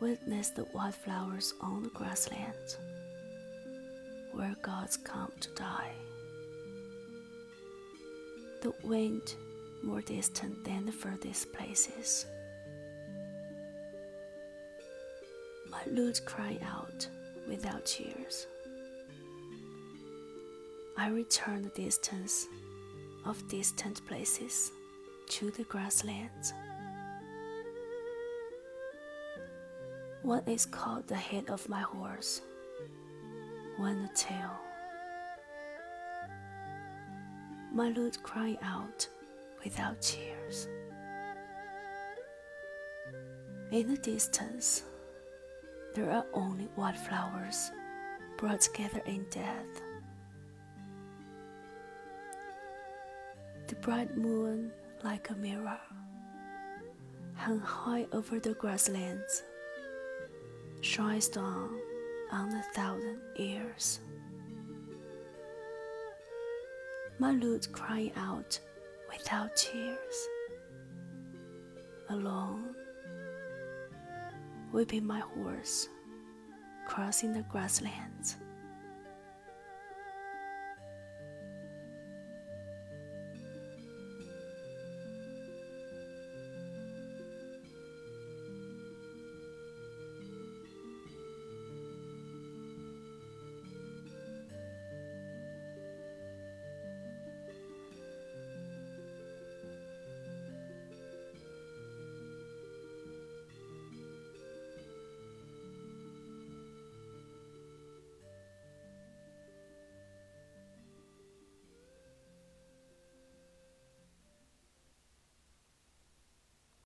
witnessed the wildflowers on the grasslands where gods come to die. The wind more distant than the furthest places. My lute cried out without tears. I return the distance of distant places to the grasslands. One is called the head of my horse, one the tail. My lute crying out without tears. In the distance, there are only wildflowers brought together in death. The bright moon, like a mirror, hung high over the grasslands, shines down on a thousand ears. My lute crying out without tears, alone, whipping my horse, crossing the grasslands.